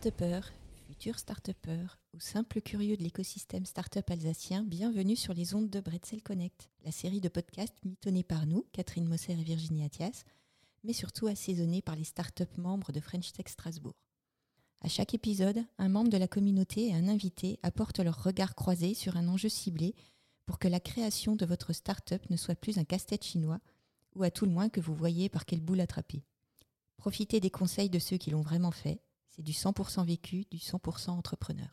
Start-upers, futurs start-upers ou simples curieux de l'écosystème start-up alsacien, bienvenue sur les ondes de Bretzel Connect, la série de podcasts mitonnés par nous, Catherine Mosser et Virginie Athias, mais surtout assaisonnés par les start-up membres de French Tech Strasbourg. À chaque épisode, un membre de la communauté et un invité apportent leur regard croisé sur un enjeu ciblé pour que la création de votre start-up ne soit plus un casse-tête chinois, ou à tout le moins que vous voyez par quelle boule attraper. Profitez des conseils de ceux qui l'ont vraiment fait c'est du 100% vécu, du 100% entrepreneur.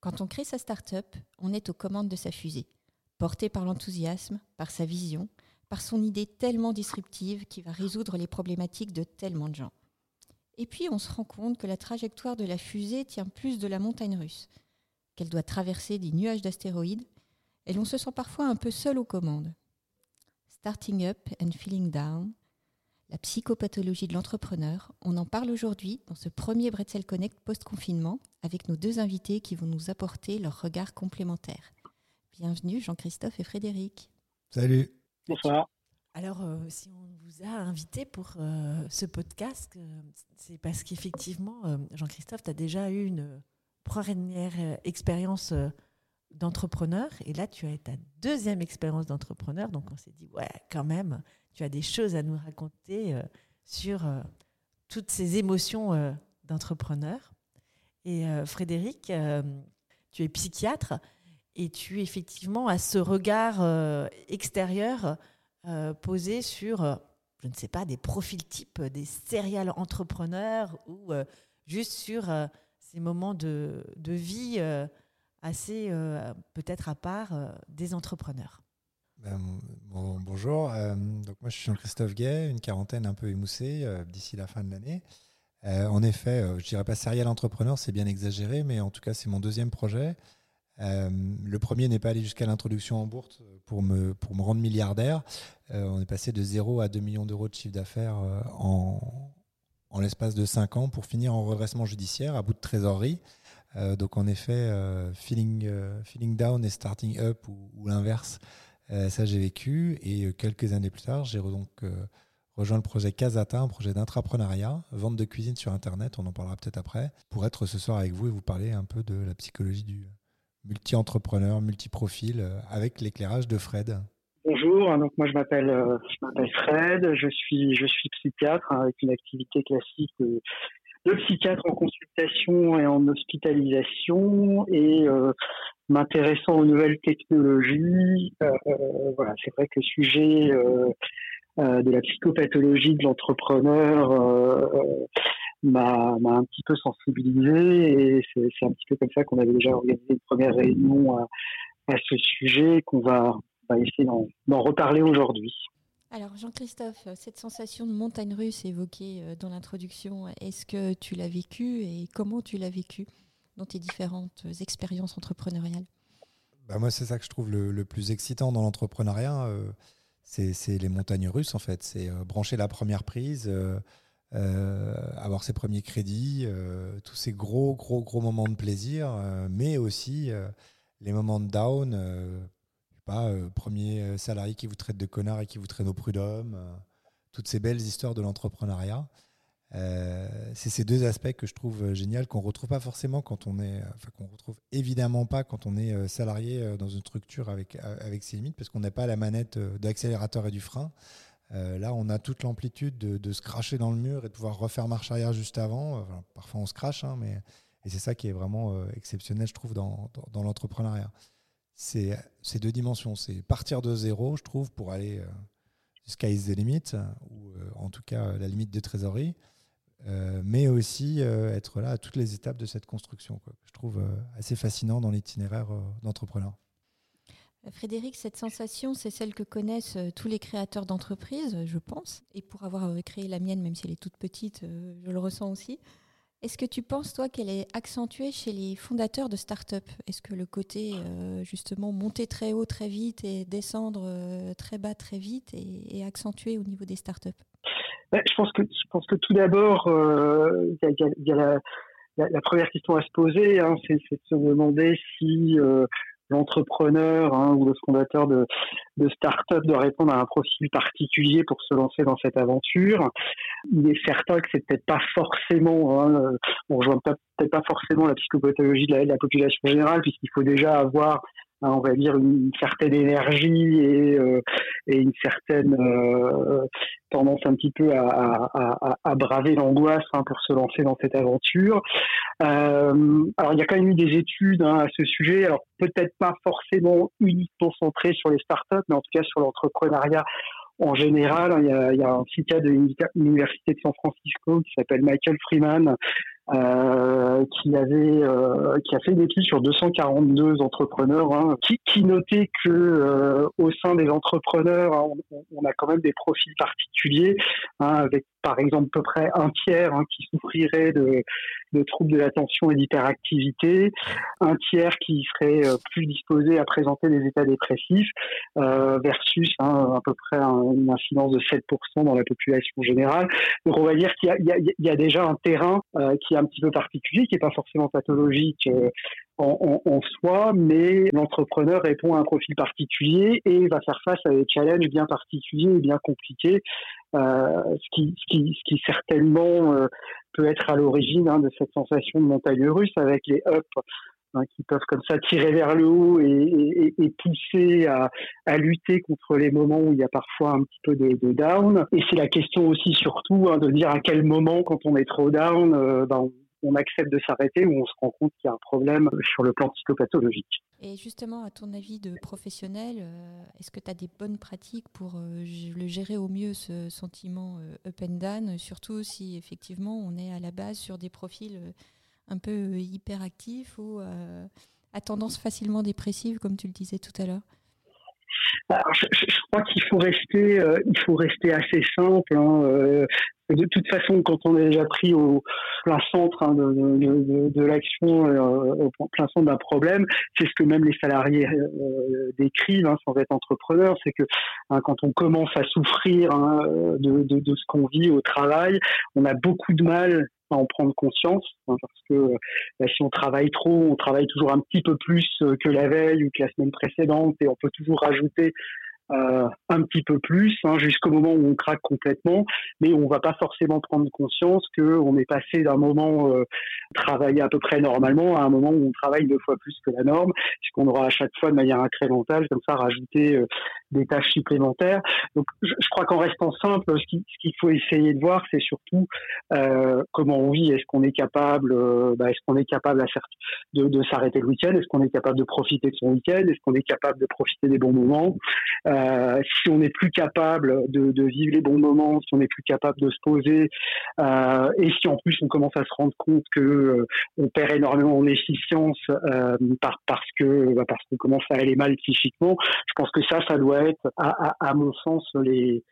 Quand on crée sa start-up, on est aux commandes de sa fusée, porté par l'enthousiasme, par sa vision, par son idée tellement disruptive qui va résoudre les problématiques de tellement de gens. Et puis on se rend compte que la trajectoire de la fusée tient plus de la montagne russe, qu'elle doit traverser des nuages d'astéroïdes, et l'on se sent parfois un peu seul aux commandes. Starting Up and Feeling Down, la psychopathologie de l'entrepreneur. On en parle aujourd'hui dans ce premier Bretzel Connect post-confinement avec nos deux invités qui vont nous apporter leur regard complémentaire. Bienvenue Jean-Christophe et Frédéric. Salut. Bonsoir. Alors, euh, si on vous a invité pour euh, ce podcast, euh, c'est parce qu'effectivement, Jean-Christophe, tu as déjà eu une première expérience d'entrepreneur. Et là, tu as ta deuxième expérience d'entrepreneur. Donc, on s'est dit, ouais, quand même, tu as des choses à nous raconter euh, sur euh, toutes ces émotions euh, d'entrepreneur. Et Frédéric, tu es psychiatre et tu effectivement as ce regard extérieur posé sur, je ne sais pas, des profils types, des serial entrepreneurs ou juste sur ces moments de, de vie assez euh, peut-être à part euh, des entrepreneurs. Ben, bonjour, euh, donc moi je suis Jean-Christophe Gay, une quarantaine un peu émoussée d'ici la fin de l'année. en effet, je dirais pas serial entrepreneur, c'est bien exagéré, mais en tout cas c'est mon deuxième projet. le premier n'est pas allé jusqu'à l'introduction en bourse pour me, pour me rendre milliardaire. on est passé de 0 à 2 millions d'euros de chiffre d'affaires en, en l'espace de 5 ans pour finir en redressement judiciaire à bout de trésorerie. Euh, donc en effet, euh, feeling, euh, feeling down et starting up ou, l'inverse, ça j'ai vécu. Et quelques années plus tard, j'ai donc rejoint le projet Casata, un projet d'intrapreneuriat, vente de cuisine sur Internet, on en parlera peut-être après, pour être ce soir avec vous et vous parler un peu de la psychologie du multi-entrepreneur, multi-profil, avec l'éclairage de Fred. Bonjour, donc moi je m'appelle Fred, je suis je suis psychiatre hein, avec une activité classique de psychiatre en consultation et en hospitalisation et euh, m'intéressant aux nouvelles technologies. Euh, euh, voilà, c'est vrai que le sujet de la psychopathologie de l'entrepreneur m'a un petit peu sensibilisé et c'est un petit peu comme ça qu'on avait déjà organisé une première réunion à, à ce sujet qu'on va, va essayer d'en reparler aujourd'hui. Alors Jean-Christophe, cette sensation de montagne russe évoquée euh, dans l'introduction, est-ce que tu l'as vécue et comment tu l'as vécue dans tes différentes expériences entrepreneuriales? Bah Moi, c'est ça que je trouve le, plus excitant dans l'entrepreneuriat. Euh, c'est les montagnes russes, en fait. C'est euh, brancher la première prise, avoir ses premiers crédits, tous ces gros, gros, gros moments de plaisir, mais aussi les moments de down euh, premier euh, salarié qui vous traite de connard et qui vous traîne au prud'homme, euh, toutes ces belles histoires de l'entrepreneuriat. c'est ces deux aspects que je trouve génial qu'on retrouve pas forcément quand on est, enfin qu'on retrouve évidemment pas quand on est salarié dans une structure avec avec ses limites parce qu'on n'a pas la manette d'accélérateur et du frein. là, on a toute l'amplitude de, se cracher dans le mur et de pouvoir refaire marche arrière juste avant. parfois, on se crache, hein, mais et c'est ça qui est vraiment exceptionnel, je trouve, dans, dans, dans l'entrepreneuriat c'est ces deux dimensions. C'est partir de zéro, je trouve, pour aller euh, jusqu'à is the limit, ou euh, en tout cas la limite de trésorerie, euh, mais aussi être là à toutes les étapes de cette construction, que je trouve assez fascinant dans l'itinéraire d'entrepreneur. Frédéric, cette sensation, c'est celle que connaissent tous les créateurs d'entreprises, je pense. Et pour avoir créé la mienne, même si elle est toute petite, je le ressens aussi. Est-ce que tu penses, toi, qu'elle est accentuée chez les fondateurs de start-up? Est-ce que le côté, euh, justement, monter très haut très vite et descendre euh, très bas très vite est, accentué au niveau des start-up? Je, pense que, je pense que tout d'abord, il y a, la, première question à se poser, hein, c'est de se demander si euh, l'entrepreneur hein, ou le fondateur de, de start-up doit répondre à un profil particulier pour se lancer dans cette aventure. Il est certain que c'est peut-être pas forcément, hein, on rejoint peut-être pas forcément la psychopathologie de la population générale, puisqu'il faut déjà avoir on va dire une certaine énergie et, euh, une certaine euh, tendance un petit peu à, braver l'angoisse hein, pour se lancer dans cette aventure. Euh, alors il y a quand même eu des études hein, à ce sujet, alors peut-être pas forcément uniquement centrées sur les startups, mais en tout cas sur l'entrepreneuriat en général. Il y a, il y a un psychiatre de l'université de San Francisco qui s'appelle Michael Freeman, euh, qui avait euh, qui a fait une étude sur 242 entrepreneurs, hein, qui, qui, notait que euh, au sein des entrepreneurs, hein, on, on, a quand même des profils particuliers, hein, avec par exemple à peu près un tiers hein, qui souffrirait de, de troubles de l'attention et d'hyperactivité, un tiers qui serait euh, plus disposé à présenter des états dépressifs, euh, versus hein, à peu près une incidence de 7% dans la population générale. Donc on va dire qu'il y, a, déjà un terrain euh, qui est un petit peu particulier, qui n'est pas forcément pathologique en, soi, mais l'entrepreneur répond à un profil particulier et va faire face à des challenges bien particuliers et bien compliqués, ce, qui, ce, qui, ce qui certainement peut être à l'origine hein, de cette sensation de montagne russe avec les ups hein, qui peuvent comme ça tirer vers le haut et, et, et pousser à, à, lutter contre les moments où il y a parfois un petit peu de, de down. Et c'est la question aussi surtout hein, de dire à quel moment, quand on est trop down, euh, ben, on accepte de s'arrêter ou on se rend compte qu'il y a un problème sur le plan psychopathologique. Et justement, à ton avis de professionnel, euh, est-ce que tu as des bonnes pratiques pour euh, le gérer au mieux ce sentiment euh, up and down, surtout si effectivement on est à la base sur des profils un peu hyperactifs ou à tendance facilement dépressive, comme tu le disais tout à l'heure? Alors, je, crois qu'il faut rester, euh, il faut rester assez simple. Hein, euh, de toute façon, quand on est déjà pris au plein centre hein, de, l'action, euh, au plein centre d'un problème, c'est ce que même les salariés décrivent hein, sans être entrepreneurs, c'est que quand on commence à souffrir de, ce qu'on vit au travail, on a beaucoup de mal en prendre conscience, hein, parce que bah, si on travaille trop, on travaille toujours un petit peu plus euh, que la veille ou que la semaine précédente, et on peut toujours rajouter euh, un petit peu plus hein, jusqu'au moment où on craque complètement, mais on va pas forcément prendre conscience que on est passé d'un moment euh, travailler à peu près normalement à un moment où on travaille deux fois plus que la norme, puisqu'on aura à chaque fois de manière incrémentale comme ça rajouter euh, des tâches supplémentaires. Donc je, je crois qu'en restant simple, ce qu'il qu faut essayer de voir, c'est surtout euh, comment on vit. Est-ce qu'on est capable, euh, bah, est-ce qu'on est capable à de, de s'arrêter le week-end? Est-ce qu'on est capable de profiter de son week-end? Est-ce qu'on est capable de profiter des bons moments? Euh, si on n'est plus capable de, de, vivre les bons moments, si on n'est plus capable de se poser, euh, et si en plus on commence à se rendre compte que euh, on perd énormément en efficience euh, par, parce que bah, parce qu'on commence à aller mal psychiquement, je pense que ça, ça doit être, à, mon sens, les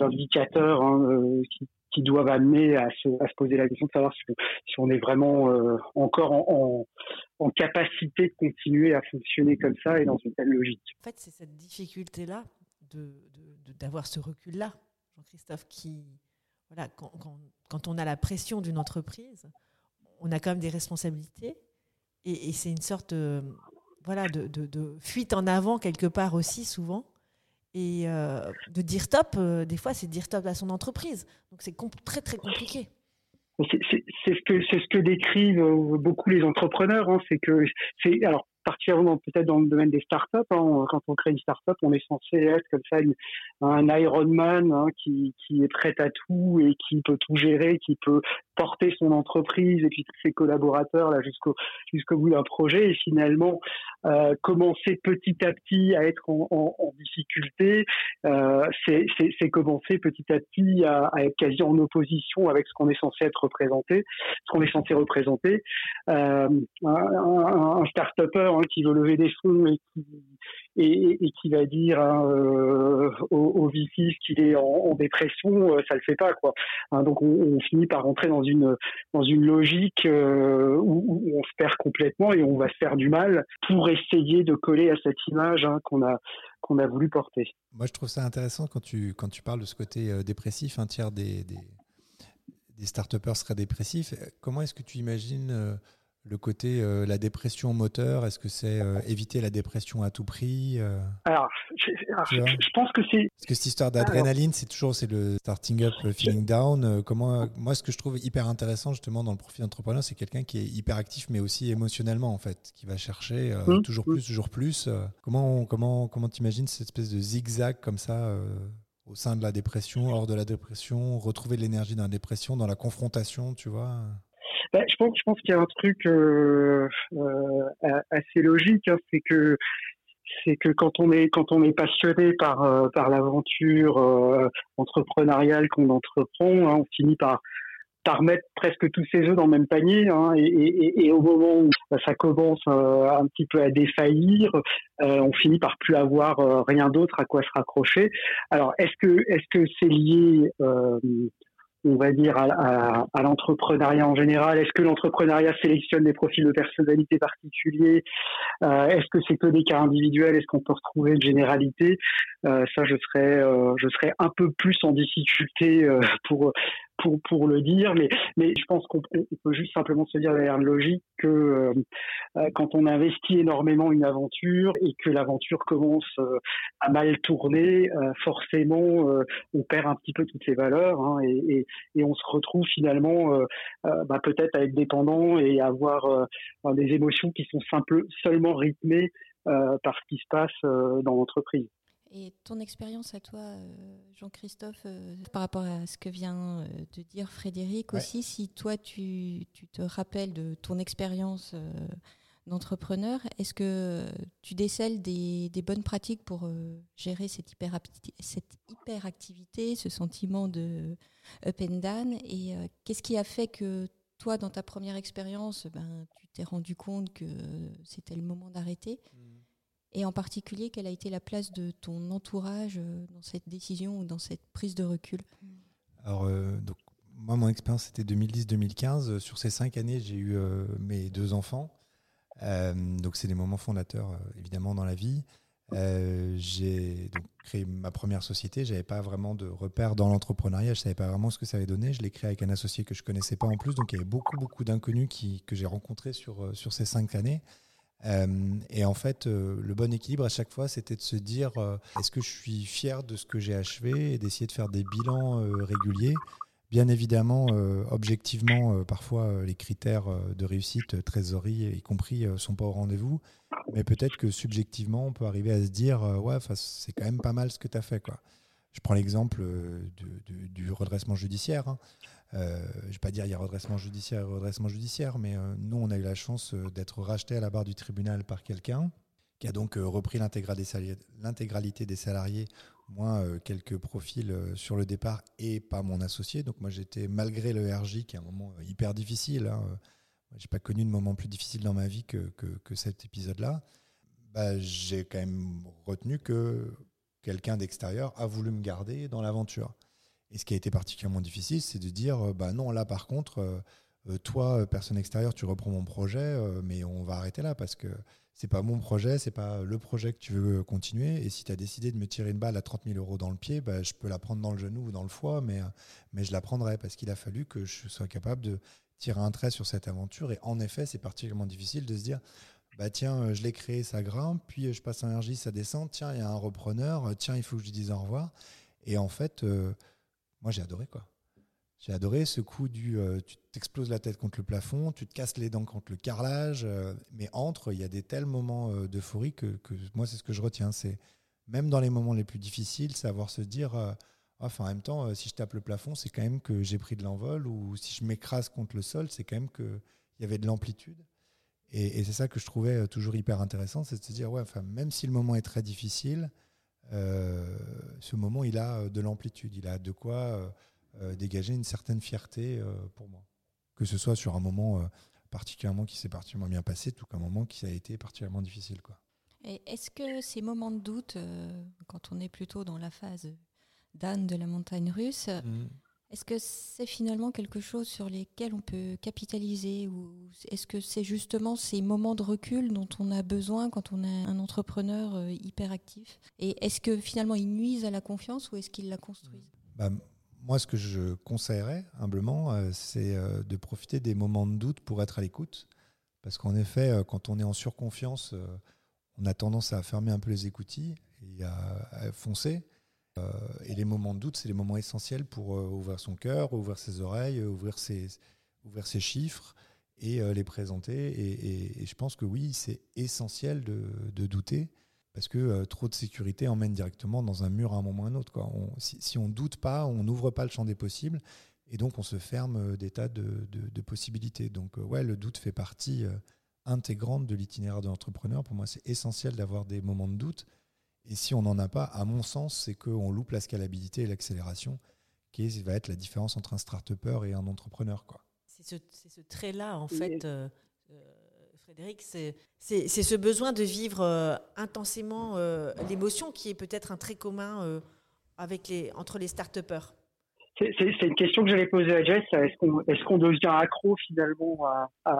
indicateurs hein, euh, qui, doivent amener à se, poser la question de savoir si, on est vraiment euh, encore en, capacité de continuer à fonctionner comme ça et dans une telle logique. En fait, c'est cette difficulté-là d'avoir de, de, ce recul-là, Jean-Christophe, qui, voilà, quand, quand, on a la pression d'une entreprise, on a quand même des responsabilités et, et c'est une sorte de, voilà, de, fuite en avant quelque part aussi souvent et euh, de dire stop, euh, des fois, c'est dire stop à son entreprise. Donc c'est très très compliqué. C'est ce que c'est ce que décrivent euh, beaucoup les entrepreneurs. Hein, c'est que c'est alors particulièrement peut-être dans le domaine des startups. Hein, quand on crée une startup, on est censé être comme ça un Ironman hein, qui, est prêt à tout et qui peut tout gérer, qui peut porter son entreprise et puis ses collaborateurs là jusqu'au jusqu'au bout d'un projet et finalement euh, commencer petit à petit à être en, difficulté, euh, c'est commencer petit à petit à, être quasi en opposition avec ce qu'on est censé être représenté, ce qu'on est censé représenter. Euh, un, un, un start-upper hein, qui veut lever des fonds et qui, va dire hein, euh, au, qu'il est en, dépression, euh, ça le fait pas quoi. Hein, donc on, finit par rentrer dans une dans une logique euh, où, on se perd complètement et on va se faire du mal pour essayer de coller à cette image hein, qu'on a qu'on a voulu porter. Moi je trouve ça intéressant quand tu quand tu parles de ce côté euh, dépressif, un tiers des, des des start-upers seraient dépressifs. Comment est-ce que tu imagines le côté euh, la dépression moteur Est-ce que c'est euh, éviter la dépression à tout prix euh Alors, je, je, pense que c'est. Parce que cette histoire d'adrénaline, c'est toujours c'est le starting up, le feeling down. comment moi, ce que je trouve hyper intéressant justement dans le profil d'entrepreneur, c'est quelqu'un qui est hyper actif, mais aussi émotionnellement en fait, qui va chercher mmh, toujours mmh. plus, toujours plus. comment comment comment t'imagines cette espèce de zigzag comme ça au sein de la dépression, hors de la dépression, retrouver de l'énergie dans la dépression, dans la confrontation, tu vois bah, je pense, je pense qu'il y a un truc euh, euh, assez logique, hein, c'est que c'est que quand on est quand on est passionné par euh, par l'aventure entrepreneuriale qu'on entreprend, hein, on finit par par mettre presque tous ses œufs dans le même panier hein, et, et, et, au moment où ça commence un petit peu à défaillir, on finit par plus avoir rien d'autre à quoi se raccrocher. Alors est-ce que est-ce que c'est lié on va dire, à, à, l'entrepreneuriat en général. Est-ce que l'entrepreneuriat sélectionne des profils de personnalité particuliers? Euh, Est-ce que c'est que des cas individuels? Est-ce qu'on peut retrouver une généralité? Euh, Ça, je serais, euh, je serais un peu plus en difficulté pour pour, pour le dire, mais, mais je pense qu'on peut juste simplement se dire derrière logique que euh, euh, quand on investit énormément une aventure et que l'aventure commence euh, à mal tourner, forcément on perd un petit peu toutes ses valeurs hein, et, et, et, on se retrouve finalement bah, peut-être à être dépendant et à avoir des émotions qui sont simple, seulement rythmées par ce qui se passe dans l'entreprise. Et ton expérience à toi, euh, Jean-Christophe, euh, par rapport à ce que vient euh, de dire Frédéric aussi, si toi tu, te rappelles de ton expérience d'entrepreneur, est-ce que tu décèles des, bonnes pratiques pour gérer cette, cette hyperactivité, ce sentiment de up and down? Et qu'est-ce qui a fait que toi, dans ta première expérience, ben, tu t'es rendu compte que c'était le moment d'arrêter? Mmh et en particulier quelle a été la place de ton entourage euh, dans cette décision ou dans cette prise de recul? Alors, euh, donc, moi, mon expérience, c'était 2010-2015. Sur ces cinq années, j'ai eu euh, mes deux enfants. donc, c'est des moments fondateurs, évidemment, dans la vie. j'ai donc créé ma première société. J'avais pas vraiment de repères dans l'entrepreneuriat. Je savais pas vraiment ce que ça allait donner. Je l'ai créé avec un associé que je connaissais pas en plus. Donc, il y avait beaucoup, beaucoup d'inconnus que j'ai rencontrés sur, sur ces cinq années. Euh, et en fait, euh, le bon équilibre à chaque fois, c'était de se dire euh, est-ce que je suis fier de ce que j'ai achevé et d'essayer de faire des bilans réguliers? Bien évidemment, objectivement, parfois les critères de réussite, trésorerie y compris, sont pas au rendez-vous. Mais peut-être que subjectivement, on peut arriver à se dire ouais, c'est quand même pas mal ce que tu as fait. Quoi. Je prends l'exemple du redressement judiciaire. Hein. Euh, je ne vais pas dire il y a redressement judiciaire et redressement judiciaire, mais euh, nous, on a eu la chance euh, d'être racheté à la barre du tribunal par quelqu'un qui a donc repris l'intégralité des salariés, moins quelques profils sur le départ et pas mon associé. Donc moi, j'étais, malgré le RJ, qui est un moment hyper difficile, hein, j'ai pas connu de moment plus difficile dans ma vie que, cet épisode-là, bah, j'ai quand même retenu que quelqu'un d'extérieur a voulu me garder dans l'aventure. Et ce qui a été particulièrement difficile, c'est de dire, euh, bah non, là par contre, euh, euh, toi, personne extérieure, tu reprends mon projet, mais on va arrêter là parce que c'est pas mon projet, c'est pas le projet que tu veux continuer. Et si tu as décidé de me tirer une balle à 30 000 euros dans le pied, bah, je peux la prendre dans le genou ou dans le foie, mais, mais je la prendrai parce qu'il a fallu que je sois capable de tirer un trait sur cette aventure. Et en effet, c'est particulièrement difficile de se dire, bah tiens, je l'ai créé, ça grimpe, puis je passe un ça descend, tiens, il y a un repreneur, tiens, il faut que je lui dise au revoir. Et en fait, moi, j'ai adoré, quoi. J'ai adoré ce coup du euh, tu t'exploses la tête contre le plafond, tu te casses les dents contre le carrelage, euh, mais entre, il y a des tels moments euh, d'euphorie que, moi, c'est ce que je retiens. C'est même dans les moments les plus difficiles, savoir se dire enfin, en même temps, si je tape le plafond, c'est quand même que j'ai pris de l'envol, ou si je m'écrase contre le sol, c'est quand même qu'il y avait de l'amplitude. Et, et c'est ça que je trouvais toujours hyper intéressant, c'est de se dire ouais, enfin, même si le moment est très difficile, ce moment, il a euh, de l'amplitude, il a de quoi euh, dégager une certaine fierté pour moi. Que ce soit sur un moment particulièrement qui s'est particulièrement bien passé, tout qu'un moment qui a été particulièrement difficile. Quoi. Est-ce que ces moments de doute, quand on est plutôt dans la phase d'âne de la montagne russe, mmh. Est-ce que c'est finalement quelque chose sur lesquels on peut capitaliser ou est-ce que c'est justement ces moments de recul dont on a besoin quand on est un entrepreneur euh, hyper actif Et est-ce que finalement ils nuisent à la confiance ou est-ce qu'ils la construisent? Bah, Moi, ce que je conseillerais humblement, euh, c'est euh, de profiter des moments de doute pour être à l'écoute. Parce qu'en effet, quand on est en surconfiance, on a tendance à fermer un peu les écoutilles et à, foncer. Et les moments de doute, c'est les moments essentiels pour ouvrir son cœur, ouvrir ses oreilles, ouvrir ses, ouvrir ses chiffres et les présenter. Et, je pense que oui, c'est essentiel de, douter parce que trop de sécurité emmène directement dans un mur à un moment ou à un autre. Quoi. si, on ne doute pas, on n'ouvre pas le champ des possibles et donc on se ferme des tas de, de possibilités. Donc ouais, le doute fait partie intégrante de l'itinéraire de l'entrepreneur. Pour moi, c'est essentiel d'avoir des moments de doute. Et si on n'en a pas, à mon sens, c'est qu'on loupe la scalabilité et l'accélération, qui va être la différence entre un start-upper et un entrepreneur. Quoi. C'est ce, trait-là, en fait, euh, euh, Frédéric, c'est ce besoin de vivre euh, intensément l'émotion qui est peut-être un trait commun avec les, entre les start-uppers. C'est une question que j'allais poser à Jess. Est-ce qu'on devient accro finalement à,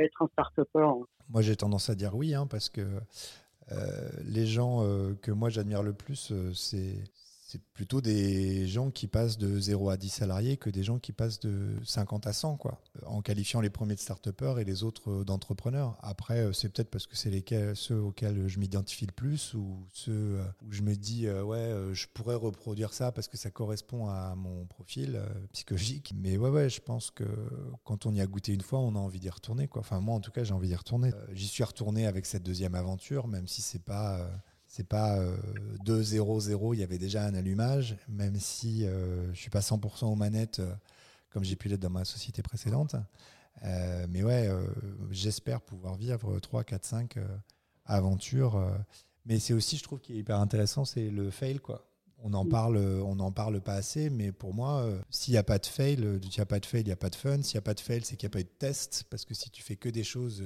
être un start-upper? Moi, j'ai tendance à dire oui, hein, parce que les gens que moi j'admire le plus, c'est c'est plutôt des gens qui passent de 0 à 10 salariés que des gens qui passent de 50 à 100, quoi, en qualifiant les premiers de start-upers et les autres euh, d'entrepreneurs. Après, euh, c'est peut-être parce que c'est ceux auxquels je m'identifie le plus ou ceux euh, où je me dis, ouais, je pourrais reproduire ça parce que ça correspond à mon profil psychologique. Mais ouais, ouais, je pense que quand on y a goûté une fois, on a envie d'y retourner, quoi. Enfin, moi, en tout cas, j'ai envie d'y retourner. J'y suis retourné avec cette deuxième aventure, même si c'est pas c'est pas 2-0-0, euh, il y avait déjà un allumage, même si euh, je suis pas 100% aux manettes euh, comme j'ai pu l'être dans ma société précédente. mais ouais, j'espère pouvoir vivre 3, 4, 5 aventures. mais c'est aussi, je trouve, qui est hyper intéressant, c'est le fail, quoi. On en parle, on n'en parle pas assez, mais pour moi, s'il n'y a pas de fail, il n'y a pas de fail, il n'y a pas de fun. S'il n'y a pas de fail, c'est qu'il n'y a pas eu de test, parce que si tu fais que des choses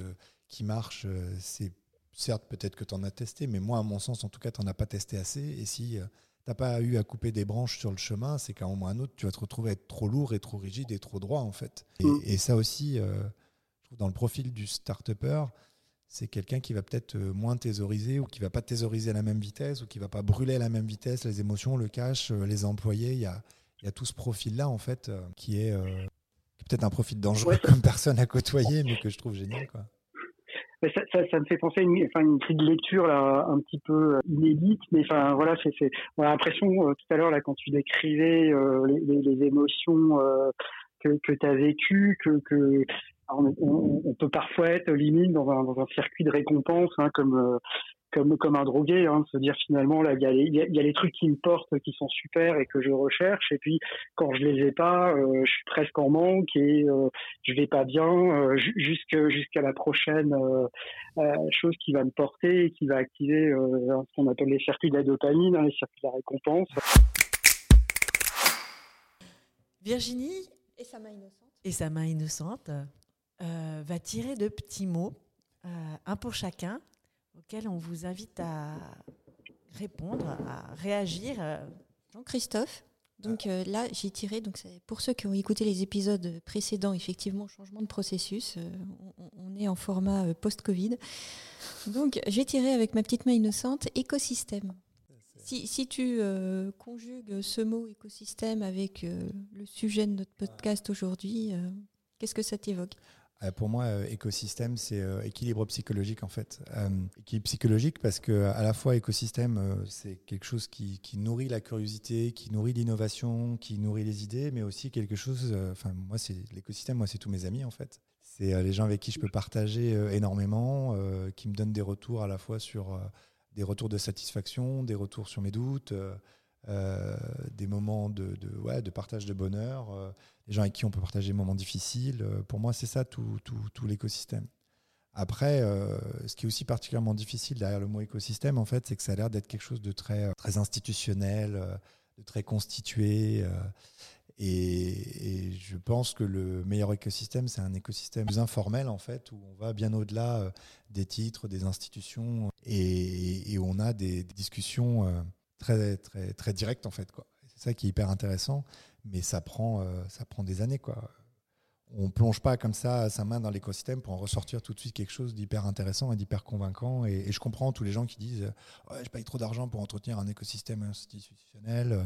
qui marchent, c'est certes, peut-être que tu en as testé, mais moi, à mon sens, en tout cas, tu n'en as pas testé assez. Et si euh, tu n'as pas eu à couper des branches sur le chemin, c'est qu'à un moment ou à un autre, tu vas te retrouver à être trop lourd et trop rigide et trop droit, en fait. Et, mm. ça aussi, euh, je trouve dans le profil du start-upper, c'est quelqu'un qui va peut-être euh, moins thésauriser ou qui va pas thésauriser à la même vitesse ou qui va pas brûler à la même vitesse les émotions, le cash, les employés. Il y a, y a tout ce profil-là, en fait, qui est, peut-être un profil dangereux comme personne à côtoyer, mais que je trouve génial. Quoi ça, me fait penser à une, enfin, une de lecture là, un petit peu euh, inédite, mais enfin voilà, c'est, on a l'impression euh, tout à l'heure là quand tu décrivais euh, les, émotions que, tu as vécues, que, on, peut parfois être limite dans un, dans un circuit de récompense, hein, comme comme comme un drogué, hein, se dire finalement là il y a les il y, a les trucs qui me portent qui sont super et que je recherche et puis quand je les ai pas, euh, je suis presque en manque et euh, je vais pas bien euh, jusqu'à jusqu'à la prochaine euh, chose qui va me porter et qui va activer ce qu'on appelle les circuits de la dopamine, hein, les circuits de la récompense. Virginie et sa main innocente et sa main innocente va tirer de petits mots, un pour chacun auquel on vous invite à répondre, à réagir. Jean-Christophe, donc euh, là, j'ai tiré, donc pour ceux qui ont écouté les épisodes précédents, effectivement, changement de processus, euh, on, est en format euh, post-Covid. Donc j'ai tiré avec ma petite main innocente écosystème. Si, si tu conjugues ce mot écosystème avec le sujet de notre podcast aujourd'hui, qu'est-ce que ça t'évoque? Pour moi, euh, écosystème, c'est euh, équilibre psychologique en fait. équilibre psychologique parce que à la fois écosystème, c'est quelque chose qui, nourrit la curiosité, qui nourrit l'innovation, qui nourrit les idées, mais aussi quelque chose. Enfin, moi, c'est l'écosystème. Moi, c'est tous mes amis en fait. C'est les gens avec qui je peux partager énormément, qui me donnent des retours à la fois sur des retours de satisfaction, des retours sur mes doutes. des moments de, ouais, de partage de bonheur, les gens avec qui on peut partager des moments difficiles. Euh, pour moi, c'est ça tout, tout, l'écosystème. Après, euh, ce qui est aussi particulièrement difficile derrière le mot écosystème, en fait, c'est que ça a l'air d'être quelque chose de très, euh, très institutionnel, de très constitué. Et, je pense que le meilleur écosystème, c'est un écosystème plus informel, en fait, où on va bien au-delà des titres, des institutions, et, où on a des, discussions très, très, très directes, en fait. C'est ça qui est hyper intéressant mais ça prend, euh, ça prend des années. Quoi. On plonge pas comme ça sa main dans l'écosystème pour en ressortir tout de suite quelque chose d'hyper intéressant et d'hyper convaincant. Et, je comprends tous les gens qui disent Je paye trop d'argent pour entretenir un écosystème institutionnel. Euh,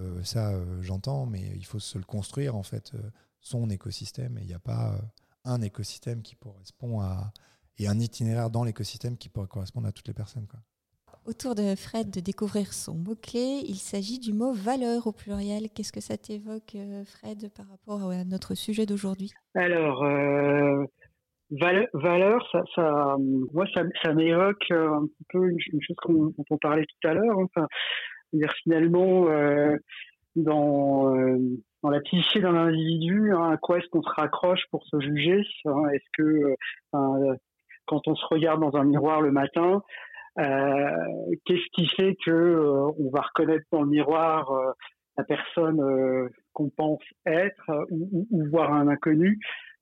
euh, ça, j'entends, mais il faut se le construire, en fait, son écosystème. Et il n'y a pas un écosystème qui correspond à et un itinéraire dans l'écosystème qui pourrait correspondre à toutes les personnes. Autour de Fred de découvrir son mot-clé, il s'agit du mot valeur au pluriel. Qu'est-ce que ça t'évoque, euh, Fred, par rapport à notre sujet d'aujourd'hui? Alors, euh, valeur, ça, moi, ça, m'évoque un petit peu une, chose dont on parlait tout à l'heure. Hein. Dire finalement, euh, dans, euh, la psyché d'un individu, hein, à quoi est-ce qu'on se raccroche pour se juger? Est-ce que euh, quand on se regarde dans un miroir le matin, euh, qu'est-ce qui fait que euh, on va reconnaître dans le miroir euh, la personne qu'on pense être ou, ou, voir un inconnu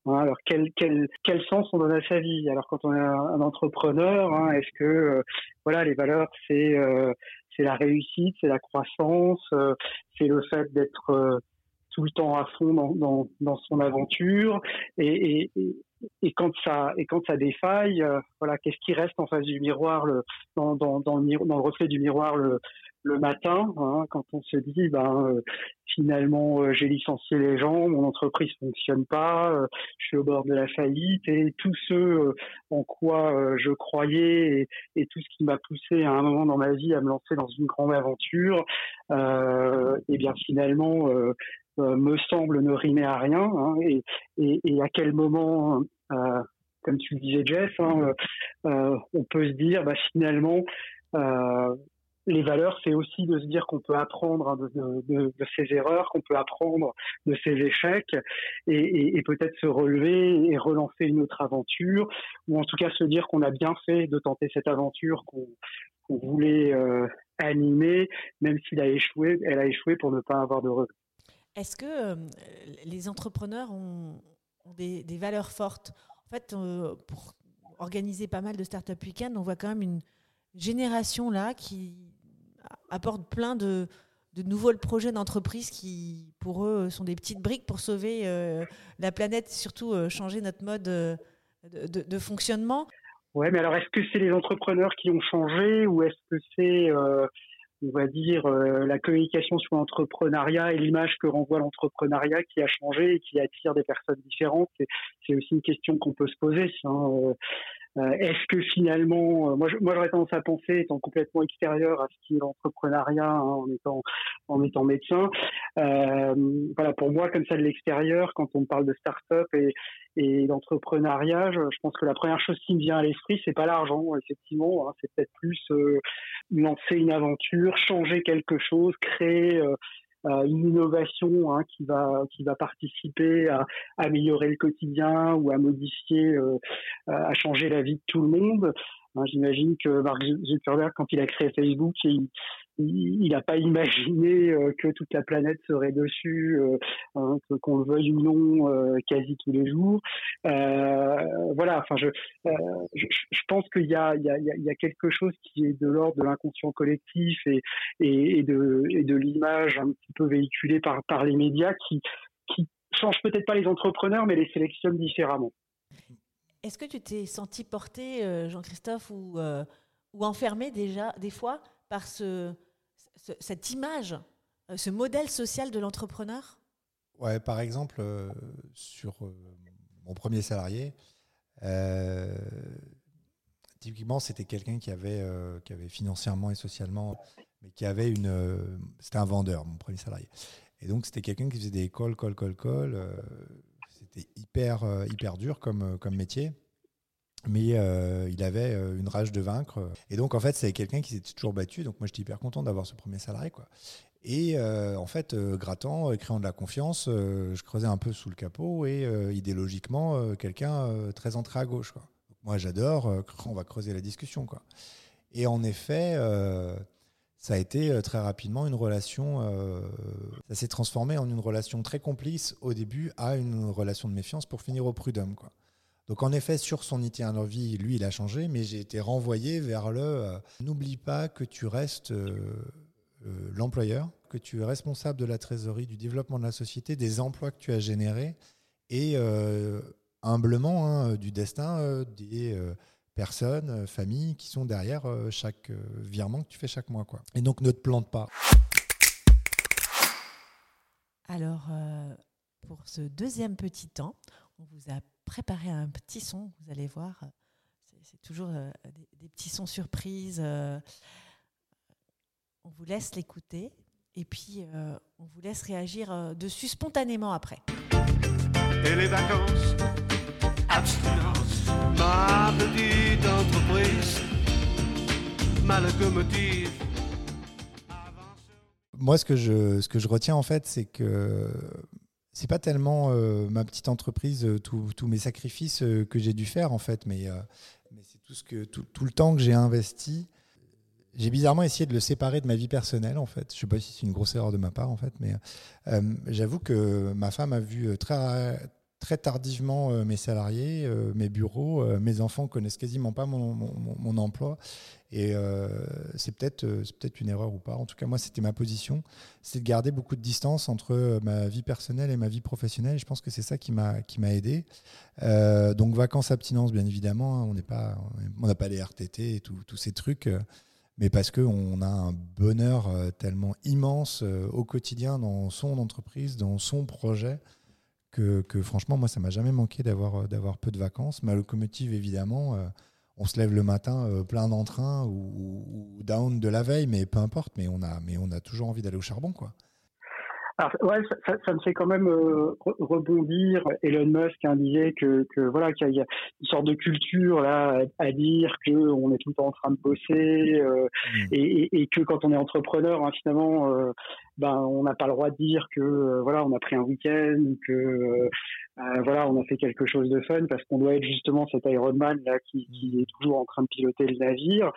hein, alors quel, quel, quel sens on donne à sa vie? Alors quand on est un, entrepreneur, hein, est-ce que voilà les valeurs c'est c'est la réussite, c'est la croissance, c'est le fait d'être tout le temps à fond dans, dans, dans son aventure? Et, et, et quand ça et quand ça défaille, euh, voilà, qu'est-ce qui reste en face du miroir, le, dans, dans, dans, le, dans le reflet du miroir le, le matin, hein, quand on se dit, ben euh, finalement euh, j'ai licencié les gens, mon entreprise fonctionne pas, je suis au bord de la faillite et tout ce en quoi je croyais et, et, tout ce qui m'a poussé à un moment dans ma vie à me lancer dans une grande aventure, et bien finalement me semble ne rimer à rien hein, et, et, et, à quel moment euh, comme tu le disais Jeff, hein, euh, euh, on peut se dire bah, finalement les valeurs, c'est aussi de se dire qu'on peut apprendre hein, de, ses erreurs, qu'on peut apprendre de ses échecs et, peut-être se relever et relancer une autre aventure, ou en tout cas se dire qu'on a bien fait de tenter cette aventure qu'on qu voulait euh, animer, même s'il a échoué, elle a échoué pour ne pas avoir de regrets. Est-ce que euh, les entrepreneurs ont, des, valeurs fortes. En fait, euh, pour organiser pas mal de Startup Weekend, on voit quand même une génération là qui apporte plein de, nouveaux projets d'entreprise qui, pour eux, sont des petites briques pour sauver euh, la planète et surtout euh, changer notre mode de, de, fonctionnement. Ouais, mais alors est-ce que c'est les entrepreneurs qui ont changé ou est-ce que c'est on va dire, euh, la communication sur l'entrepreneuriat et l'image que renvoie l'entrepreneuriat qui a changé et qui attire des personnes différentes. C'est aussi une question qu'on peut se poser. Hein. Euh, euh, est-ce que finalement, euh, moi, moi j'aurais tendance à penser, étant complètement extérieur à ce qui est l'entrepreneuriat, hein, en étant en étant médecin, euh, voilà, pour moi comme ça de l'extérieur, quand on parle de start-up et, et d'entrepreneuriat, je, pense que la première chose qui me vient à l'esprit, c'est pas l'argent, effectivement, hein, c'est peut-être plus euh, lancer une aventure, changer quelque chose, créer une innovation hein, qui va qui va participer à, améliorer le quotidien ou à modifier, euh, à changer la vie de tout le monde. Hein, j'imagine que Mark Zuckerberg, quand il a créé Facebook, il, il n'a pas imaginé euh, que toute la planète serait dessus, euh, hein, qu'on le veuille ou non, euh, quasi tous les jours. voilà, enfin, je, pense qu'il y a, quelque chose qui est de l'ordre de l'inconscient collectif et, de, l'image un petit peu véhiculée par, les médias qui, qui change peut-être pas les entrepreneurs, mais les sélectionne différemment. Est-ce que tu t'es senti porté, Jean-Christophe, ou enfermé déjà, des fois, par ce, cette image, euh, ce modèle social de l'entrepreneur? Ouais, par exemple, euh, sur euh, mon premier salarié, typiquement, c'était quelqu'un qui avait, qui avait financièrement et socialement, mais qui avait une. c'était un vendeur, mon premier salarié. Et donc, c'était quelqu'un qui faisait des calls, calls, calls, calls. c'était hyper, hyper dur comme, comme métier mais euh, il avait euh, une rage de vaincre. Et donc, en fait, c'est quelqu'un qui s'était toujours battu. Donc, moi, j'étais hyper content d'avoir ce premier salarié. Quoi. Et euh, en fait, grattant, créant de la confiance, je creusais un peu sous le capot et idéologiquement, quelqu'un très entré à gauche. Moi, j'adore, on va creuser la discussion. Quoi. Et en effet, ça a été très rapidement une relation, ça s'est transformé en une relation très complice au début à une relation de méfiance pour finir au prud'homme. Quoi. Donc en effet, sur son itinéraire vie, lui, il a changé, mais j'ai été renvoyé vers le euh, n'oublie pas que tu restes euh, euh, l'employeur, que tu es responsable de la trésorerie, du développement de la société, des emplois que tu as générés et humblement hein, du destin des personnes, familles qui sont derrière chaque virement que tu fais chaque mois. Quoi. Et donc ne te plante pas. Alors, pour ce deuxième petit temps, on vous a préparé un petit son, vous allez voir. C'est toujours des, petits sons surprises. on vous laisse l'écouter et puis on vous laisse réagir dessus spontanément après. Et les vacances, abstinence, ma petite entreprise, ma locomotive moi, ce que je, ce que je retiens en fait, c'est que c'est pas tellement euh, ma petite entreprise, euh, tous mes sacrifices euh, que j'ai dû faire en fait, mais, c'est tout le temps que j'ai investi. J'ai bizarrement essayé de le séparer de ma vie personnelle en fait. Je sais pas si c'est une grosse erreur de ma part en fait, mais j'avoue que ma femme a vu très très tardivement mes salariés, mes bureaux, mes enfants connaissent quasiment pas mon, emploi et euh, c'est peut-être euh, peut une erreur ou pas. En tout cas, moi, c'était ma position. C'est de garder beaucoup de distance entre euh, ma vie personnelle et ma vie professionnelle. Je pense que c'est ça qui m'a aidé. donc, vacances, abstinence, bien évidemment. Hein. on n'est pas, on n'a pas les RTT et tous ces trucs. mais parce qu'on a un bonheur tellement immense au quotidien dans son entreprise, dans son projet, que, que franchement, moi, ça m'a jamais manqué d'avoir peu de vacances. Ma locomotive, évidemment on se lève le matin euh, plein d'entrain ou, down de la veille, mais peu importe, mais on a, mais on a toujours envie d'aller au charbon, quoi. Alors, ouais, ça, me fait quand même euh, rebondir. Elon Musk hein, disait que, que voilà qu'il y a une sorte de culture là à dire que on est tout le temps en train de bosser euh, mmh. et, et, que quand on est entrepreneur, hein, finalement, ben on n'a pas le droit de dire que voilà on a pris un week-end que euh, voilà, on a fait quelque chose de fun parce qu'on doit être justement cet Ironman là qui, qui, est toujours en train de piloter le navire.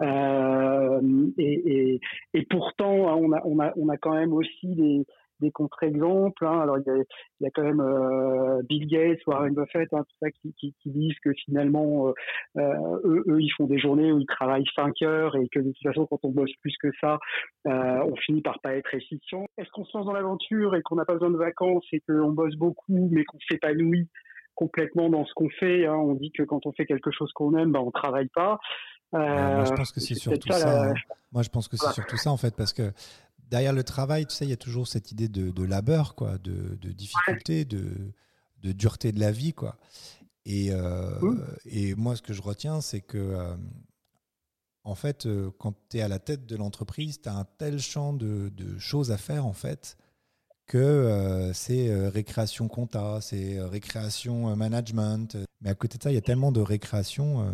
Euh, et, et, et, pourtant, hein, on a, on a, on a quand même aussi des, des contre-exemples. Hein. Alors, il y, a, il y, a, quand même euh, Bill Gates, Warren Buffett, hein, tout ça, qui, qui, qui, disent que finalement, euh, euh, eux, eux, ils font des journées où ils travaillent 5 heures et que de toute façon, quand on bosse plus que ça, euh, on finit par pas être efficient. Est-ce qu'on se lance dans l'aventure et qu'on n'a pas besoin de vacances et qu'on bosse beaucoup, mais qu'on s'épanouit complètement dans ce qu'on fait hein? On dit que quand on fait quelque chose qu'on aime, ben, on travaille pas. moi, je pense que c'est surtout ça. Hein. Moi, je pense que c'est surtout ça, en fait, parce que derrière le travail, tu sais, il y a toujours cette idée de, labeur, quoi, de, difficulté, de, dureté de la vie, quoi. Et, euh, et moi, ce que je retiens, c'est que, euh, en fait, euh, quand tu es à la tête de l'entreprise, tu as un tel champ de, choses à faire, en fait, que c'est récréation compta, c'est récréation management. Mais à côté de ça, il y a tellement de récréation,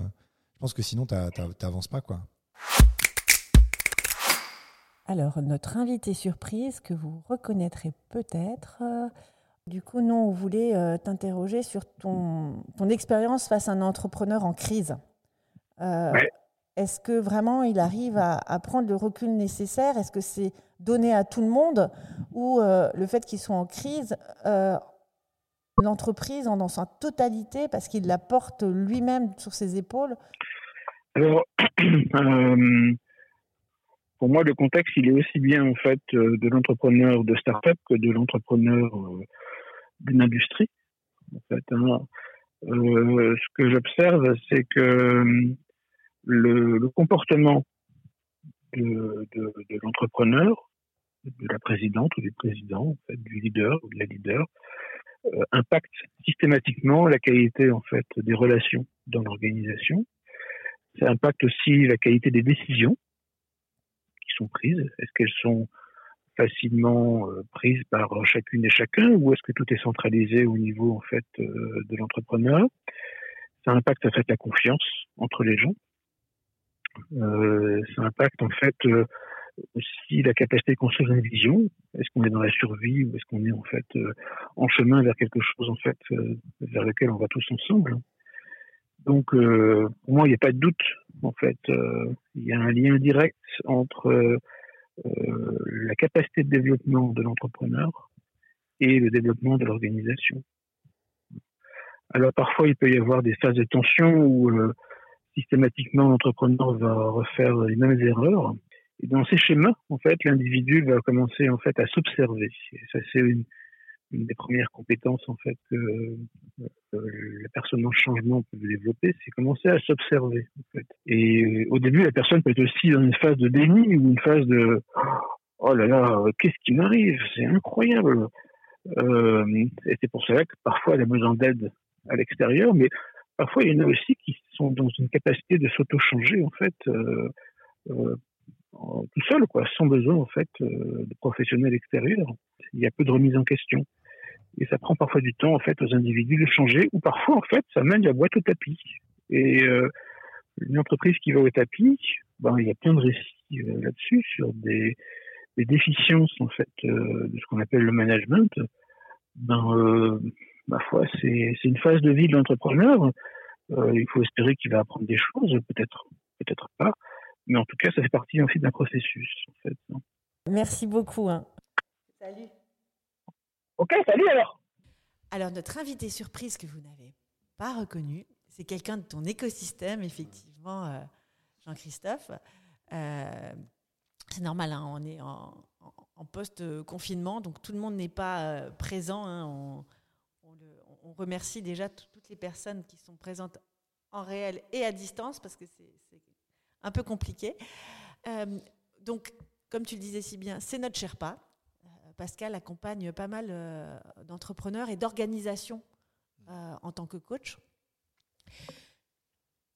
je pense que sinon, tu n'avances pas, quoi. Alors, notre invité surprise que vous reconnaîtrez peut-être. Euh, du coup, nous, on voulait euh, t'interroger sur ton, ton expérience face à un entrepreneur en crise. Euh, est-ce que vraiment il arrive à, prendre le recul nécessaire? Est-ce que c'est donné à tout le monde? Ou le fait qu'il soit en crise, l'entreprise en dans sa totalité, parce qu'il la porte lui-même sur ses épaules? Alors, pour moi, le contexte, il est aussi bien en fait euh, de l'entrepreneur de start-up que de l'entrepreneur euh, d'une industrie. En fait, hein. euh, ce que j'observe, c'est que le, comportement de, l'entrepreneur, de la présidente ou du président, en fait, du leader ou de la leader, impacte systématiquement la qualité en fait des relations dans l'organisation. Ça impacte aussi la qualité des décisions sont prises? Est-ce qu'elles sont facilement euh, prises par chacune et chacun ou est-ce que tout est centralisé au niveau en fait euh, de l'entrepreneur? Ça impacte en fait la confiance entre les gens. Euh, ça impacte en fait aussi la capacité de construire une vision. Est-ce qu'on est dans la survie ou est-ce qu'on est en fait en chemin vers quelque chose en fait vers lequel on va tous ensemble? Donc, euh, pour moi, il n'y a pas de doute. En fait, euh, il y a un lien direct entre euh, la capacité de développement de l'entrepreneur et le développement de l'organisation. Alors, parfois, il peut y avoir des phases de tension où systématiquement l'entrepreneur va refaire les mêmes erreurs. Et dans ces schémas, en fait, l'individu va commencer en fait à s'observer. Ça, c'est une, une des premières compétences en fait que euh, la personne en changement peut développer, c'est commencer à s'observer. Et au début, la personne peut être aussi dans une phase de déni ou une phase de oh là là, qu'est-ce qui m'arrive? C'est incroyable. Euh, et c'est pour cela que parfois elle a besoin d'aide à l'extérieur, mais parfois il y en a aussi qui sont dans une capacité de s'auto-changer en fait euh, euh, tout seul, quoi, sans besoin en fait euh, de professionnels extérieurs. Il y a peu de remise en question. Et ça prend parfois du temps en fait aux individus de changer, ou parfois en fait ça mène la boîte au tapis. Et euh, une entreprise qui va au tapis, ben, il y a plein de récits euh, là-dessus sur des, des, déficiences en fait euh, de ce qu'on appelle le management. Ben, euh, ma foi, c'est une phase de vie de l'entrepreneur. il faut espérer qu'il va apprendre des choses, peut-être, peut-être pas. Mais en tout cas, ça fait partie aussi d'un processus. En fait. Merci beaucoup. Hein. Salut. Ok, salut alors. Alors, notre invité surprise que vous n'avez pas reconnu, c'est quelqu'un de ton écosystème, effectivement, euh, Jean-Christophe. Euh, c'est normal, hein, on est en, en post-confinement, donc tout le monde n'est pas euh, présent. Hein, on, on, remercie déjà toutes les personnes qui sont présentes en réel et à distance, parce que c'est un peu compliqué. Donc, comme tu le disais si bien, c'est notre Sherpa. Pascal accompagne pas mal euh, d'entrepreneurs et d'organisations euh, en tant que coach.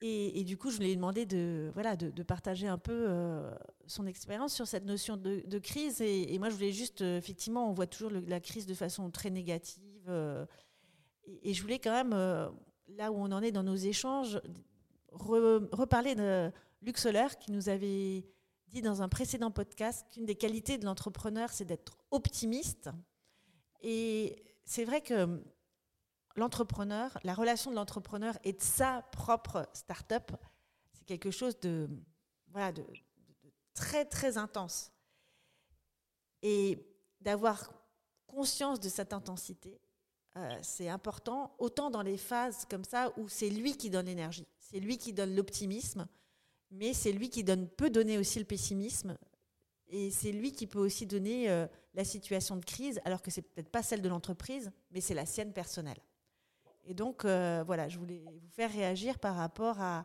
Et, et, du coup, je lui ai demandé de, voilà, de, de partager un peu euh, son expérience sur cette notion de, de crise. Et, et, moi, je voulais juste, euh, effectivement, on voit toujours le, la crise de façon très négative. Euh, et, et, je voulais quand même, là où on en est dans nos échanges, re, reparler de Luc Soler qui nous avait dit dans un précédent podcast qu'une des qualités de l'entrepreneur, c'est d'être optimiste. Et c'est vrai que l'entrepreneur, la relation de l'entrepreneur et de sa propre start-up, c'est quelque chose de, voilà, de, très, très intense. Et d'avoir conscience de cette intensité, euh, c'est important, autant dans les phases comme ça où c'est lui qui donne l'énergie, c'est lui qui donne l'optimisme, mais c'est lui qui peut donner aussi le pessimisme, et c'est lui qui peut aussi donner euh, la situation de crise, alors que c'est peut-être pas celle de l'entreprise, mais c'est la sienne personnelle. Et donc, euh, voilà, je voulais vous faire réagir par rapport à,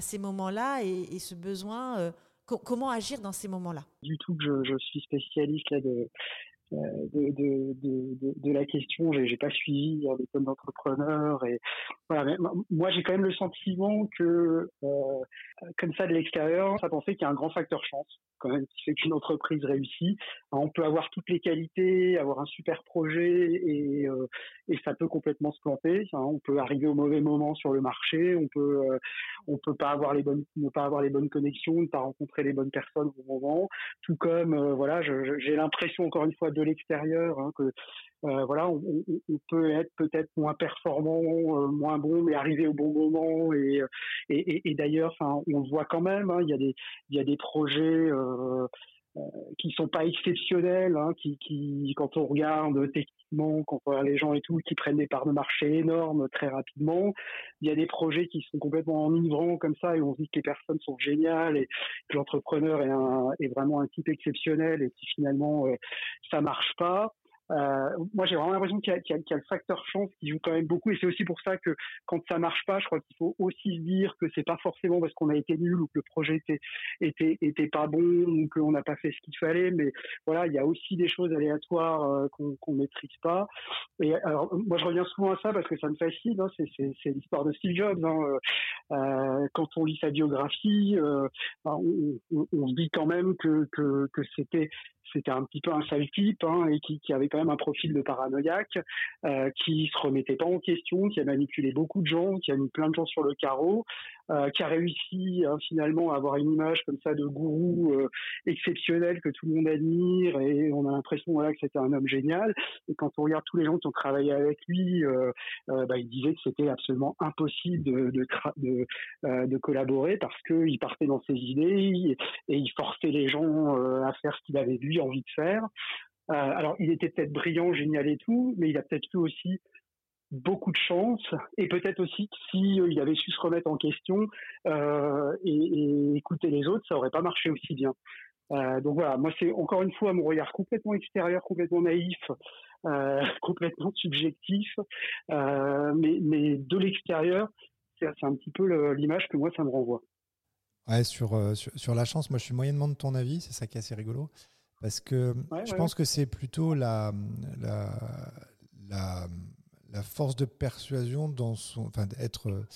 ces moments-là et, ce besoin. Euh, co comment agir dans ces moments-là? Du tout que je, je suis spécialiste là de, de, la question. J'ai, pas suivi l'école d'entrepreneur et voilà. Moi, j'ai quand même le sentiment que euh, comme ça de l'extérieur, ça pensait qu'il y a un grand facteur chance quand même qui fait qu'une entreprise réussit. on peut avoir toutes les qualités, avoir un super projet et, euh, et ça peut complètement se planter. On peut arriver au mauvais moment sur le marché, on peut euh, on peut pas avoir les bonnes ne pas avoir les bonnes connexions, ne pas rencontrer les bonnes personnes au bon moment. Tout comme voilà, j'ai l'impression encore une fois de l'extérieur hein, que euh, voilà, on, peut être peut-être moins performant, euh, moins bon, mais arriver au bon moment. Et, et, et, d'ailleurs, on le voit quand même. Hein, y a des il y a des projets. Euh, qui sont pas exceptionnels, hein, qui, qui, quand on regarde techniquement, quand on regarde les gens et tout, qui prennent des parts de marché énormes très rapidement. Il y a des projets qui sont complètement enivrants comme ça et on se dit que les personnes sont géniales et que l'entrepreneur est, est vraiment un type exceptionnel et qui finalement euh, ça marche pas. Euh, moi, j'ai vraiment l'impression qu'il y, a le facteur chance qui joue quand même beaucoup, et c'est aussi pour ça que quand ça marche pas, je crois qu'il faut aussi se dire que c'est pas forcément parce qu'on a été nul ou que le projet était pas bon ou qu'on n'a pas fait ce qu'il fallait, mais voilà, il y a aussi des choses aléatoires euh, qu'on qu maîtrise pas. Et alors, moi, je reviens souvent à ça parce que ça me fascine. Hein, c'est l'histoire de Steve Jobs. Hein, euh, quand on lit sa biographie, on, se dit quand même que c'était c'était un petit peu un sale type hein, et qui, avait quand même un profil de paranoïaque, euh, qui se remettait pas en question, qui a manipulé beaucoup de gens, qui a mis plein de gens sur le carreau, euh, qui a réussi hein, finalement à avoir une image comme ça de gourou euh, exceptionnel que tout le monde admire et on a l'impression voilà que c'était un homme génial. Et quand on regarde tous les gens qui ont travaillé avec lui, euh, euh, bah, il disait que c'était absolument impossible de collaborer parce que il partait dans ses idées et il forçait les gens à faire ce qu'il avait lui envie de faire. alors il était peut-être brillant, génial et tout, mais il a peut-être eu aussi beaucoup de chance et peut-être aussi que si euh, il avait su se remettre en question euh, et, et, écouter les autres, ça aurait pas marché aussi bien. Euh, donc voilà, moi c'est encore une fois mon regard complètement extérieur, complètement naïf, complètement subjectif, mais, mais de l'extérieur, c'est un petit peu l'image que moi ça me renvoie. Ouais, sur, sur, sur, la chance, moi je suis moyennement de ton avis, c'est ça qui est assez rigolo. Parce que ouais, je ouais. pense que c'est plutôt la, la, la la force de persuasion dans son, enfin, être, euh,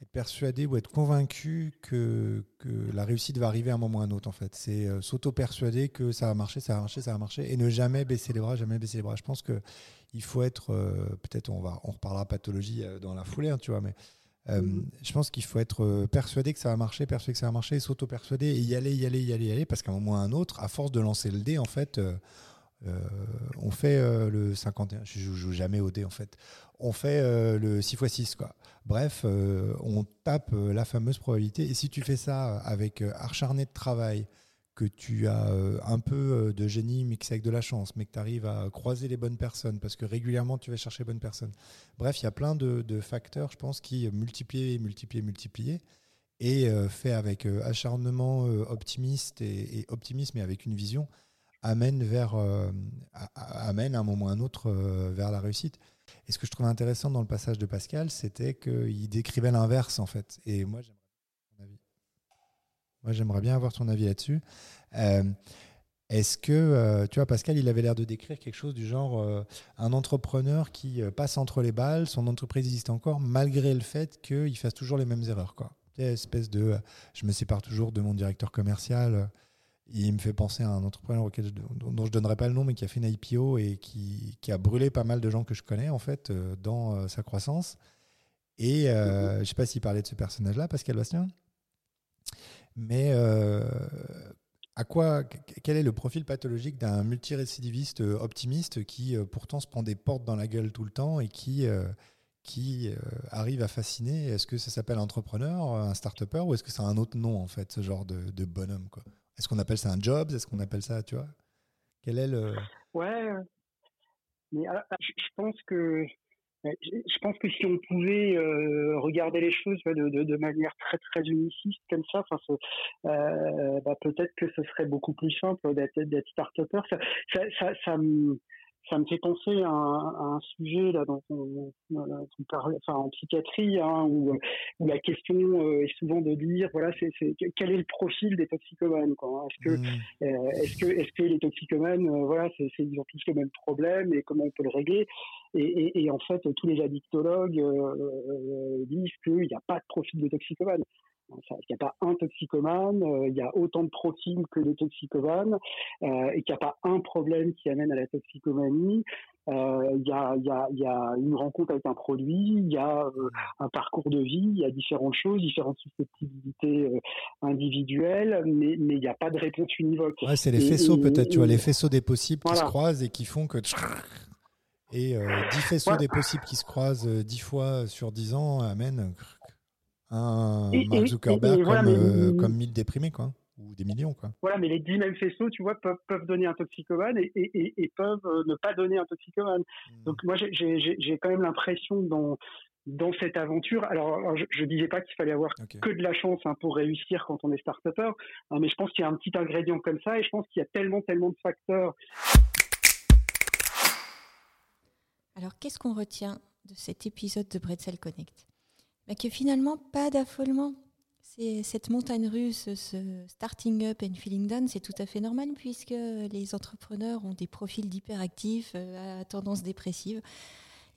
être persuadé ou être convaincu que, que la réussite va arriver à un moment ou à un autre. En fait, c'est euh, s'auto-persuader que ça va marcher, ça va marcher, ça va marcher, et ne jamais baisser les bras, jamais baisser les bras. Je pense que il faut être, euh, peut-être on va, on reparlera pathologie dans la foulée, hein, tu vois, mais euh, je pense qu'il faut être persuadé que ça va marcher, persuadé que ça va marcher, s'auto-persuader et y aller, y aller, y aller, y aller, parce qu'à un moment ou à un autre, à force de lancer le dé, en fait, on fait euh, le 51. Je joue, joue jamais au dé, en fait. On fait euh, le 6 x 6, quoi. Bref, euh, on tape euh, la fameuse probabilité. Et si tu fais ça avec euh, acharné de travail, que tu as euh, un peu euh, de génie mixé avec de la chance, mais que tu arrives à croiser les bonnes personnes, parce que régulièrement tu vas chercher les bonnes personnes. Bref, il y a plein de, facteurs, je pense, qui euh, multiplier, multiplier, multiplier, et euh, fait avec euh, acharnement euh, optimiste et, et optimisme et avec une vision, amène vers euh, amène à un moment ou à un autre euh, vers la réussite. Et ce que je trouvais intéressant dans le passage de Pascal, c'était qu'il décrivait l'inverse en fait. Et moi, j'aimerais. Moi, j'aimerais bien avoir ton avis là-dessus. Euh, Est-ce que, tu vois, Pascal, il avait l'air de décrire quelque chose du genre un entrepreneur qui passe entre les balles, son entreprise existe encore, malgré le fait qu'il fasse toujours les mêmes erreurs. Quoi. Espèce de, je me sépare toujours de mon directeur commercial. Il me fait penser à un entrepreneur auquel je- dont, je donnerai pas le nom, mais qui a fait une IPO et qui, qui a brûlé pas mal de gens que je connais en fait euh, dans euh, sa croissance. Et euh, je sais pas s'il parlait de ce personnage-là, Pascal Bastien, mais à quoi, quel est le profil pathologique d'un multirécidiviste optimiste qui pourtant se prend des portes dans la gueule tout le temps et qui, qui arrive à fasciner? Est-ce que ça s'appelle entrepreneur, un start-upper ou est-ce que c'est un autre nom en fait, ce genre de, de bonhomme quoi? Est-ce qu'on appelle ça un job Est-ce qu'on appelle ça, tu vois? Quel est le Ouais, mais alors, je je pense que je pense que si on pouvait euh, regarder les choses de, de, manière très très uniciste comme ça, enfin, euh, bah, peut-être que ce serait beaucoup plus simple d'être d'être start-upper. Ça, ça, ça me ça me fait penser à un, à un sujet là dont on, on parle, enfin en psychiatrie, hein, où, où la question euh, est souvent de dire voilà c'est quel est le profil des toxicomanes quoi. hein. Est-ce que Hmm. euh, est-ce que, est-ce que les toxicomanes, euh, voilà, c'est, ils ont tous le même problème et comment on peut le régler? Et, et, et en fait, tous les addictologues disent qu'il n'y a pas de profil de toxicomane. Il n'y a pas un toxicomane, euh, il y a autant de profils que de toxicomanes, euh, et qu'il n'y a pas un problème qui amène à la toxicomanie. Euh, Il y, a, il y, a, il y a une rencontre avec un produit, il y a un parcours de vie, il y a différentes choses, différentes susceptibilité euh, individuelle, mais mais il n'y a pas de réponse univoque. Ouais, c'est les faisceaux peut-être, tu vois, les faisceaux des possibles qui se croisent et qui font que. Et euh, 10 faisceaux Ouais. des possibles qui se croisent euh, 10 fois sur 10 ans amènent un Et- Mark Zuckerberg et- et voilà, comme, mais- euh, comme 1000 déprimés, quoi. Ou des millions, quoi. Voilà, mais les dix mêmes faisceaux, tu vois, peuvent, peuvent donner un toxicomane et, et, et, et peuvent euh, ne pas donner un toxicomane. Donc moi, j'ai- quand même l'impression dans dans cette aventure. Alors, alors, je, je disais pas qu'il fallait avoir que de la chance hein, pour réussir quand on est start-upper, hein, mais je pense qu'il y a un petit ingrédient comme ça et je pense qu'il y a tellement tellement de facteurs. Alors, qu'est-ce qu'on retient de cet épisode de Bretzel Connect? Que finalement, pas d'affolement. Cette montagne russe, ce starting up and feeling down, c'est tout à fait normal puisque les entrepreneurs ont des profils d'hyperactifs euh, à tendance dépressive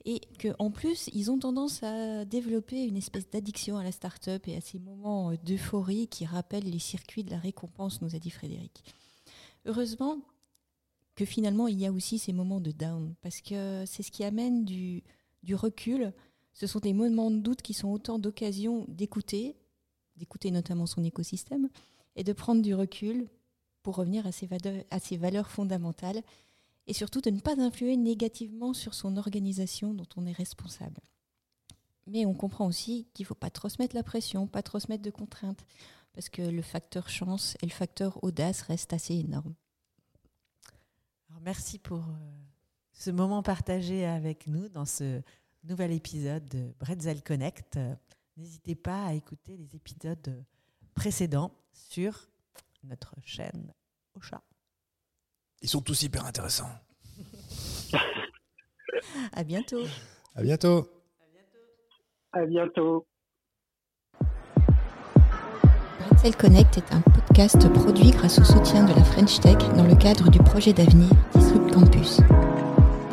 et qu'en plus, ils ont tendance à développer une espèce d'addiction à la start-up et à ces moments d'euphorie qui rappellent les circuits de la récompense, nous a dit Frédéric. Heureusement, que finalement il y a aussi ces moments de down parce que c'est ce qui amène du recul. Ce sont des moments de doute qui sont autant d'occasions d'écouter, d'écouter notamment son écosystème et de prendre du recul pour revenir à ses, valeurs, fondamentales et surtout de ne pas influer négativement sur son organisation dont on est responsable. Mais on comprend aussi qu'il ne faut pas trop se mettre la pression, pas trop se mettre de contraintes, parce que le facteur chance et le facteur audace restent assez énormes. Merci pour euh, ce moment partagé avec nous dans ce nouvel épisode de Bretzel Connect. N'hésitez pas à écouter les épisodes précédents sur notre chaîne Ocha. Ils sont tous hyper intéressants. À bientôt. À bientôt. À bientôt. Bretzel Connect est un podcast produit grâce au soutien de la French Tech dans le cadre du projet d'avenir Disrupt Campus.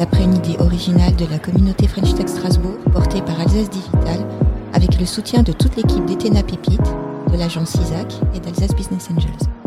D'après une idée originale de la communauté French Tech Strasbourg portée par Alsace Digital avec le soutien de toute l'équipe d'Etena Pépite, de l'agence ISAC et d'Alsace Business Angels.